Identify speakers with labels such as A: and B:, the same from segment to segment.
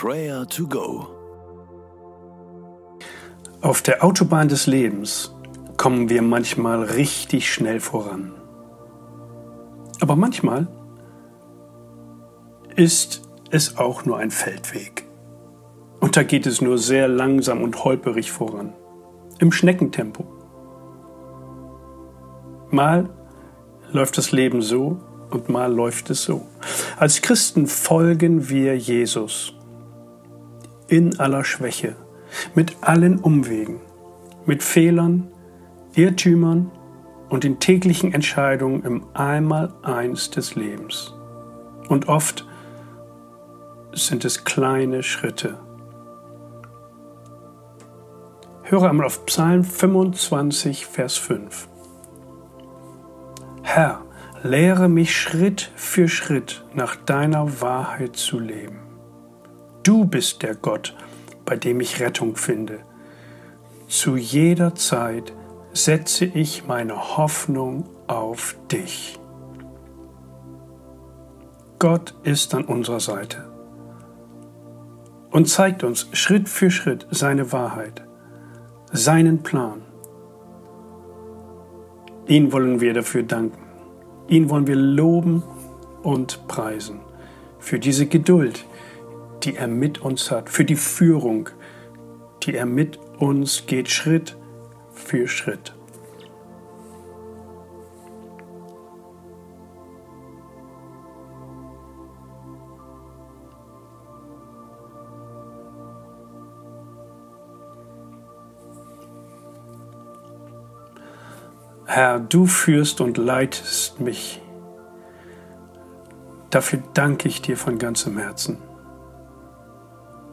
A: Prayer to Go.
B: Auf der Autobahn des Lebens kommen wir manchmal richtig schnell voran. Aber manchmal ist es auch nur ein Feldweg. Und da geht es nur sehr langsam und holperig voran. Im Schneckentempo. Mal läuft das Leben so und mal läuft es so. Als Christen folgen wir Jesus in aller Schwäche, mit allen Umwegen, mit Fehlern, Irrtümern und den täglichen Entscheidungen im Einmaleins des Lebens. Und oft sind es kleine Schritte. Höre einmal auf Psalm 25, Vers 5. Herr, lehre mich Schritt für Schritt nach deiner Wahrheit zu leben. Du bist der Gott, bei dem ich Rettung finde. Zu jeder Zeit setze ich meine Hoffnung auf dich. Gott ist an unserer Seite und zeigt uns Schritt für Schritt seine Wahrheit, seinen Plan. Ihn wollen wir dafür danken. Ihn wollen wir loben und preisen für diese Geduld, die er mit uns hat, für die Führung, die er mit uns geht, Schritt für Schritt. Herr, du führst und leitest mich. Dafür danke ich dir von ganzem Herzen.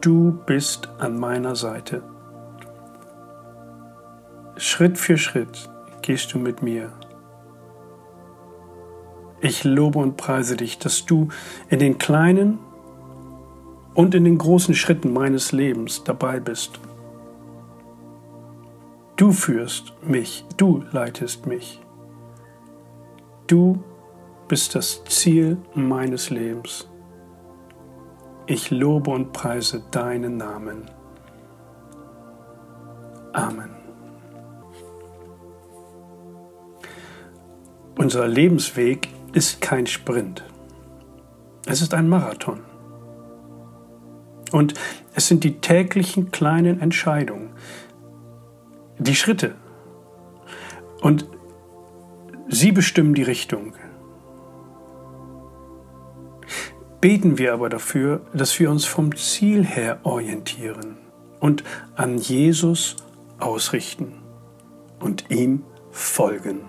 B: Du bist an meiner Seite. Schritt für Schritt gehst du mit mir. Ich lobe und preise dich, dass du in den kleinen und in den großen Schritten meines Lebens dabei bist. Du führst mich, du leitest mich. Du bist das Ziel meines Lebens. Ich lobe und preise deinen Namen. Amen. Unser Lebensweg ist kein Sprint. Es ist ein Marathon. Und es sind die täglichen kleinen Entscheidungen, die Schritte. Und sie bestimmen die Richtung. Beten wir aber dafür, dass wir uns vom Ziel her orientieren und an Jesus ausrichten und ihm folgen.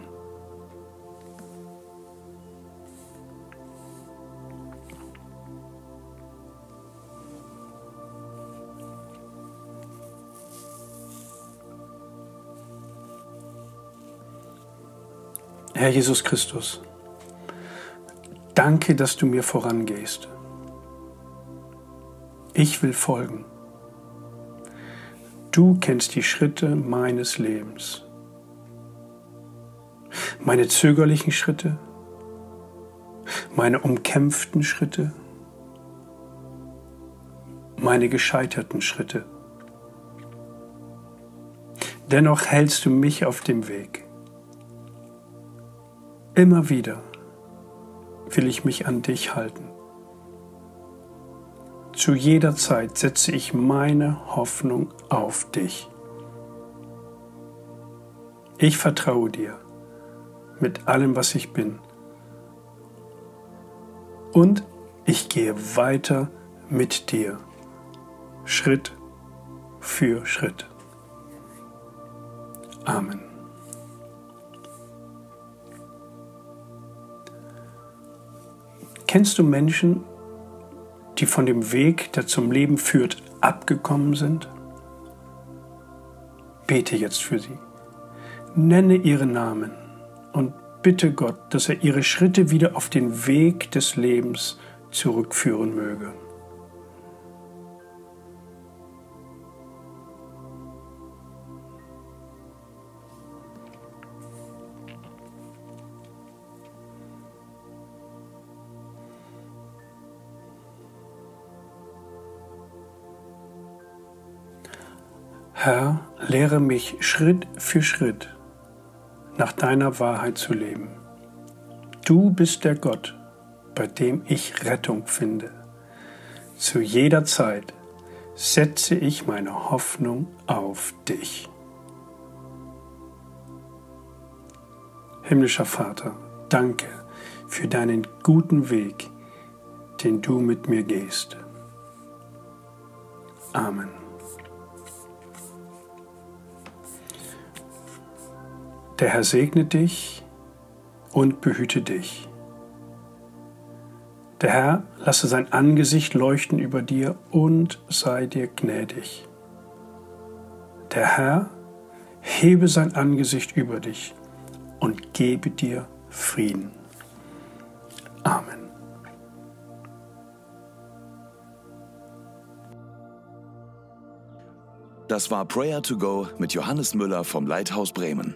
B: Herr Jesus Christus, danke, dass du mir vorangehst. Ich will folgen. Du kennst die Schritte meines Lebens. Meine zögerlichen Schritte, meine umkämpften Schritte, meine gescheiterten Schritte. Dennoch hältst du mich auf dem Weg. Immer wieder will ich mich an dich halten. Zu jeder Zeit setze ich meine Hoffnung auf dich. Ich vertraue dir mit allem, was ich bin. Und ich gehe weiter mit dir, Schritt für Schritt. Amen. Kennst du Menschen, die von dem Weg, der zum Leben führt, abgekommen sind? Bete jetzt für sie. Nenne ihre Namen und bitte Gott, dass er ihre Schritte wieder auf den Weg des Lebens zurückführen möge. Herr, lehre mich Schritt für Schritt nach deiner Wahrheit zu leben. Du bist der Gott, bei dem ich Rettung finde. Zu jeder Zeit setze ich meine Hoffnung auf dich. Himmlischer Vater, danke für deinen guten Weg, den du mit mir gehst. Amen. Der Herr segne dich und behüte dich. Der Herr lasse sein Angesicht leuchten über dir und sei dir gnädig. Der Herr hebe sein Angesicht über dich und gebe dir Frieden. Amen.
A: Das war Prayer to Go mit Johannes Müller vom Leithaus Bremen.